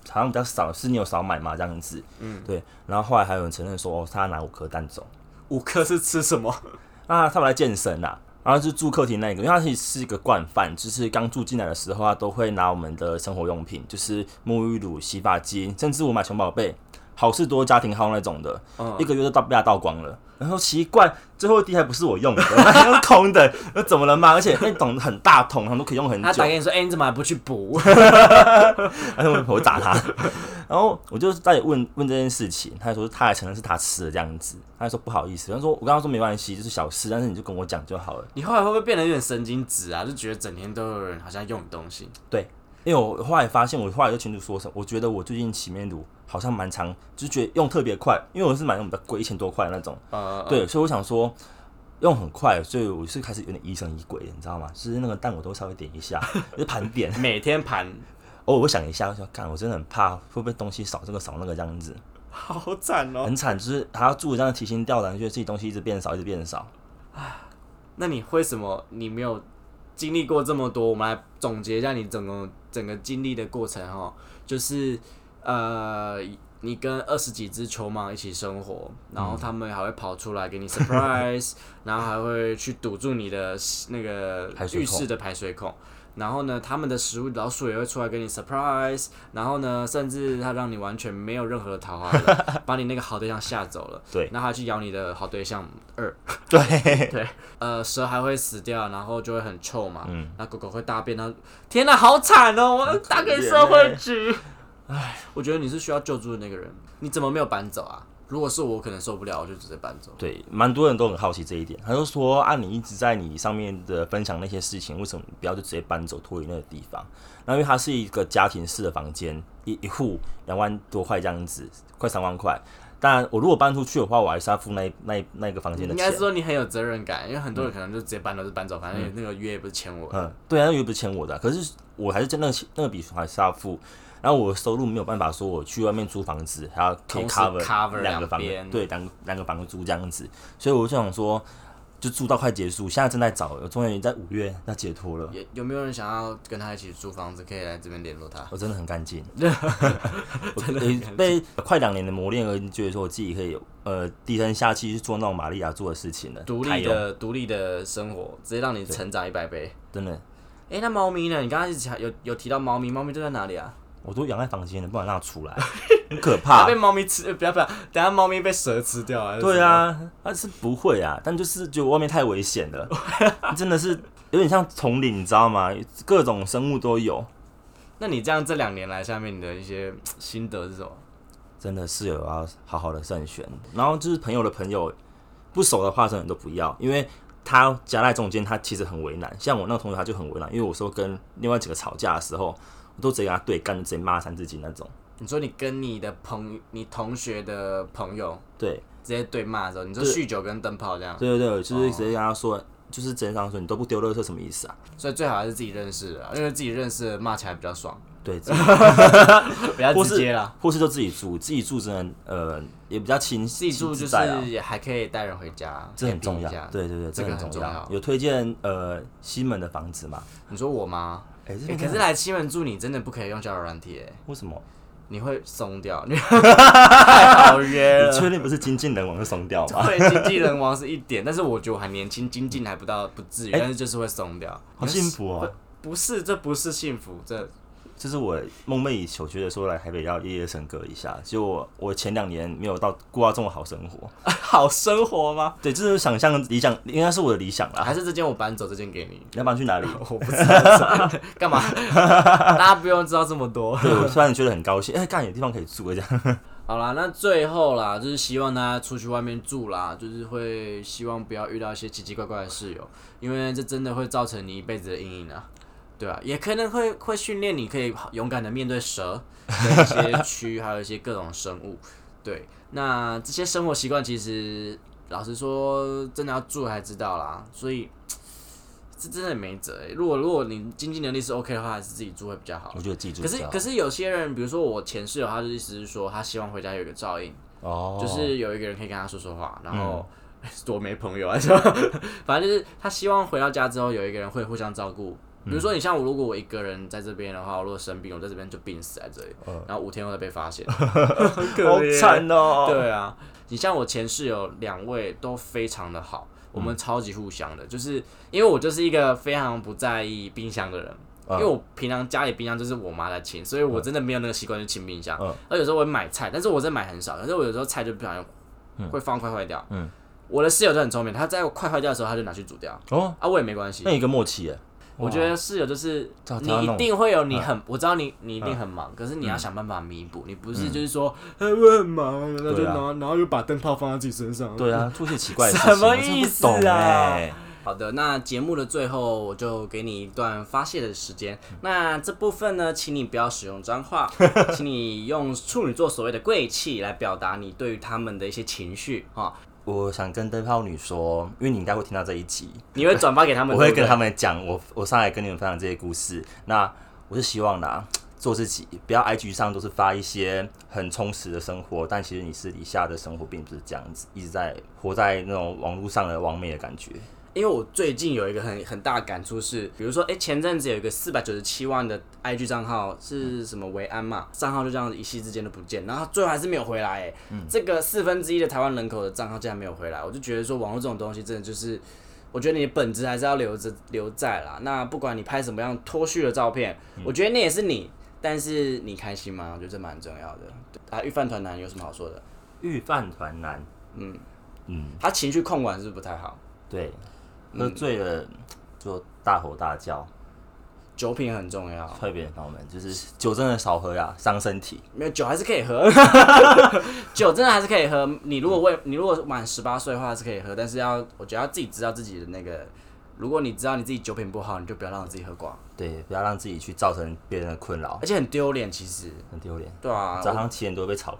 好像比较少？是你有少买吗？这样子，嗯，对。然后后来还有人承认说，哦，他拿五颗蛋走。五颗是吃什么？啊，他们来健身啦，然后就住客厅那一个，因为他其实是一个惯犯，就是刚住进来的时候，他都会拿我们的生活用品，就是沐浴乳、洗发精，甚至我买熊宝贝、好事多家庭号那种的，嗯一个月都到被他倒光了。然后奇怪，最后一滴还不是我用的，还是空的，那怎么了嘛？而且那桶很大桶，他们都可以用很久他打。给你说，哎、你怎么还不去补？然后我打他，然后我就在问问这件事情，他还说他还承认是他吃的这样子，他还说不好意思，他说我刚刚说没关系，就是小事，但是你就跟我讲就好了。你后来会不会变得有点神经质啊？就觉得整天都有人好像用你东西。对，因为我后来发现，我后来就群主说什么，我觉得我最近洗面乳好像蛮长，就是觉得用特别快，因为我是买那种比较贵，一千多块的那种，呃，对，所以我想说用很快，所以我是开始有点疑神疑鬼的，你知道吗？就是那个蛋我都稍微点一下，就是盘点，每天盘，偶尔会想一下，我说干，我真的很怕会不会东西少这个少那个这样子，好惨哦。很惨，就是还要住这样提心吊胆，觉得自己东西一直变少，一直变少。那你为什么你没有经历过这么多？我们来总结一下你整个整个经历的过程哈，就是呃，你跟二十几只球蟒一起生活，然后他们还会跑出来给你 surprise，然后还会去堵住你的那个浴室的排水孔。然后呢，他们的食物老鼠也会出来给你 surprise，然后呢，甚至它让你完全没有任何的桃花源，把你那个好对象吓走了。对，那它去咬你的好对象二，对，对，呃，蛇还会死掉，然后就会很臭嘛。嗯那狗狗会大便，它天哪，好惨哦！我要打给社会局。唉，我觉得你是需要救助的那个人，你怎么没有搬走啊？如果是我，可能受不了，我就直接搬走。对，蛮多人都很好奇这一点。他就说啊，你一直在你上面的分享那些事情，为什么不要就直接搬走脱离那个地方？那因为它是一个家庭式的房间，一一户两万多块这样子，快三万块。当然，我如果搬出去的话，我还是要付那 那那个房间的钱应该。说你很有责任感，因为很多人可能就直接搬了就搬走，反正那个约也不是签我的。嗯，对啊，那约不是签我的啊、可是我还是真那个那个笔还是要付。然后我的收入没有办法说我去外面租房子，还要可以 cover cover 两个房两边对两两个房租这样子，所以我就想说，就住到快结束，现在正在找，我终于在五月要解脱了。有有没有人想要跟他一起租房子？可以来这边联络他。我真的很干净，我呃被快两年的磨练而觉得说我自己可以呃低声下气去做那种玛利亚做的事情了，独立的独立的生活，直接让你成长一百倍。真的，哎、那猫咪呢？你刚刚有有提到猫咪，猫咪住在哪里啊？我都养在房间了，不敢让它出来，很可怕被。猫咪吃，呃不要不要，等下猫咪被蛇吃掉啊！对，啊，它是不会啊，但就是觉得外面太危险了，真的是有点像丛林，你知道吗？各种生物都有，那你这样这两年来下面你的一些心得是什么？真的室友要好好的慎选。然后就是朋友的朋友，不熟的话真的都不要，因为他夹在中间，他其实很为难。像我那个同学他就很为难，因为我说跟另外几个吵架的时候，我都直接跟他对干，就直接骂三字经那种。你说你跟你的朋你同学的朋友对直接对骂的时候，你说酗酒跟灯泡这样，对对对，就是直接跟他说，就是直接跟他说你都不丢垃圾什么意思啊？所以最好还是自己认识的啊，因为自己认识的骂起来比较爽，对，比较直接啦。或是就自己住，自己住真的呃也比较亲，自己住就是也还可以带人回家，这很重要。对对对，这个很重要有推荐呃西门的房子吗？你说我吗？哎、这欸可是来西门住你真的不可以用交友软体，哎，为什么？你会松掉，你 太好约了。你确定不是精尽人亡就松掉吗？会经纪人王是一点，但是我觉得我还年轻，精进还不到，不至于，欸但是就是会松掉。好幸福哦！不是，这不是幸福，这这是我梦寐以求，觉得说来台北要夜夜笙歌一下。就我我前两年没有到过到这么好生活，好生活吗？对，这是想象理想，应该是我的理想啦。还是这间我搬走，这间给你？你要搬去哪里？我不知道干嘛，大家不用知道这么多。对我突然觉得很高兴，哎、干有地方可以住这样。好啦，那最后啦，就是希望大家出去外面住啦，就是会希望不要遇到一些奇奇怪怪的室友，因为这真的会造成你一辈子的阴影啊。对啊，也可能会会训练你可以勇敢的面对蛇的一些 蛆，还有一些各种生物。对，那这些生活习惯其实老实说，真的要住才知道啦。所以这真的没辙欸。如果如果你经济能力是 OK 的话，还是自己住会比较好我。觉得自己住可是可是有些人，比如说我前室友，他的意思是说，他希望回家有一个照应，哦，就是有一个人可以跟他说说话，然后、嗯多没朋友啊，是吧？反正就是他希望回到家之后有一个人会互相照顾。比如说你像我，如果我一个人在这边的话，我如果生病，我在这边就病死在这里，嗯然后五天后再被发现，好惨哦。对啊，你像我前室友两位都非常的好，我嗯们超级互相的，就是因为我就是一个非常不在意冰箱的人。嗯因为我平常家里冰箱就是我妈在清，所以我真的没有那个习惯去清冰箱。嗯而有时候我会买菜，但是我真的买很少，可是我有时候菜就不小心会放快坏掉。嗯我的室友就很聪明，他在快坏掉的时候他就拿去煮掉，哦，啊，我也没关系那。一个默契耶。我觉得室友就是你一定会有你嗯。很，我知道你你一定很忙，可是你要想办法弥补，你不是嗯。就是说，哎我很忙，然后然后就把灯泡放在自己身上。对啊，出现奇怪的事情，什么意思啊？哎。好的，那节目的最后我就给你一段发泄的时间。那这部分呢，请你不要使用脏话，请你用处女座所谓的贵气来表达你对于他们的一些情绪啊。我想跟灯泡女说，因为你应该会听到这一集，你会转发给他们，我会跟他们讲，我我上来跟你们分享这些故事。那我是希望啦，做自己，不要 IG 上都是发一些很充实的生活，但其实你私底下的生活并不是这样子，一直在活在那种网络上的完美的感觉。因为我最近有一个很很大的感触是，比如说，哎、前阵子有一个四百九十七万的 IG 账号是什么维安嘛，账号就这样子一夕之间都不见，然后最后还是没有回来，哎、这个四分之一的台湾人口的账号竟然没有回来，我就觉得说网络这种东西真的就是，我觉得你的本质还是要留着留在啦。那不管你拍什么样脱序的照片，我觉得那也是你，但是你开心吗？我觉得这蛮重要的。对啊，御饭团男有什么好说的？御饭团男，嗯嗯，他情绪控管是不是不太好？对，喝醉了就大吼大叫，酒品很重要。特别朋友们，就是酒真的少喝呀，伤身体。没有酒还是可以喝，酒真的还是可以喝。你如果未你如果满十八岁的话是可以喝，但是要我觉得要自己知道自己的那个，如果你知道你自己酒品不好，你就不要让自己喝光，对，不要让自己去造成别人的困扰而，且很丢脸。其实，很丢脸。对啊，早上七点多被吵，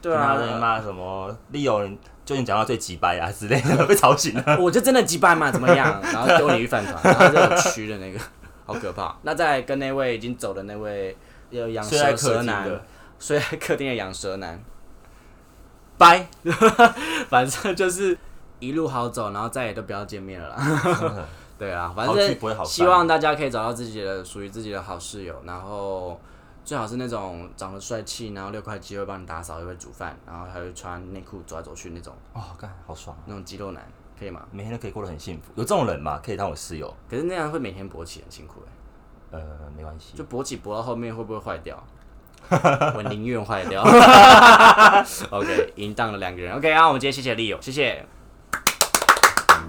对啊他在啊，骂什么利友，就你讲到最急掰啊之类的，被吵醒了。我就真的急掰嘛，怎么样？然后丢你一饭团，然后就有蛆的那个，好可怕。那再跟那位已经走的那位有养蛇蛇男客厅的，睡在客厅的养蛇男，掰，反正就是一路好走，然后再也都不要见面了啦。对啊，反正希望大家可以找到自己的属于自己的好室友，然后最好是那种长得帅气，然后六块肌会帮你打扫，又会煮饭，然后还会穿内裤走来走去那种哦，干好爽，那种肌肉男，可以吗？每天都可以过得很幸福。有这种人吗？可以当我室友？可是那样会每天勃起，很辛苦哎、呃，没关系就。勃起勃到后面会不会坏掉？我宁愿坏掉。OK，淫荡了两个人。OK 啊，我们今天谢谢利友，谢谢。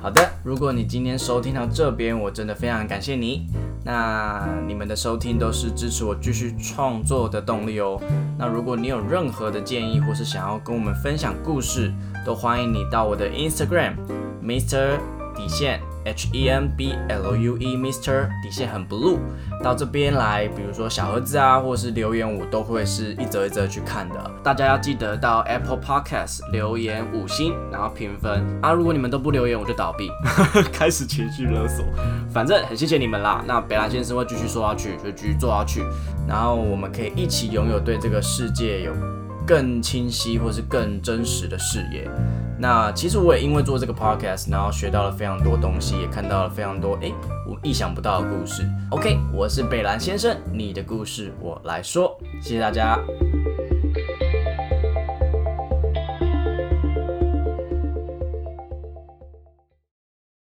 好的，如果你今天收听到这边，我真的非常感谢你。那你们的收听都是支持我继续创作的动力哦。那如果你有任何的建议，或是想要跟我们分享故事，都欢迎你到我的 Instagram Mr 底线 H E N B L U E Mister 底线很 blue 到这边来，比如说小盒子啊，或是留言，我都会是一则一则去看的。大家要记得到 Apple Podcast 留言五星，然后评分啊。如果你们都不留言，我就倒闭，开始情绪勒索。反正很谢谢你们啦。那北兰先生会继续说下去，就继续做下去，然后我们可以一起拥有对这个世界有更清晰或是更真实的视野。那其实我也因为做这个 podcast，然后学到了非常多东西，也看到了非常多诶我意想不到的故事。OK，我是北兰先生，你的故事我来说，谢谢大家。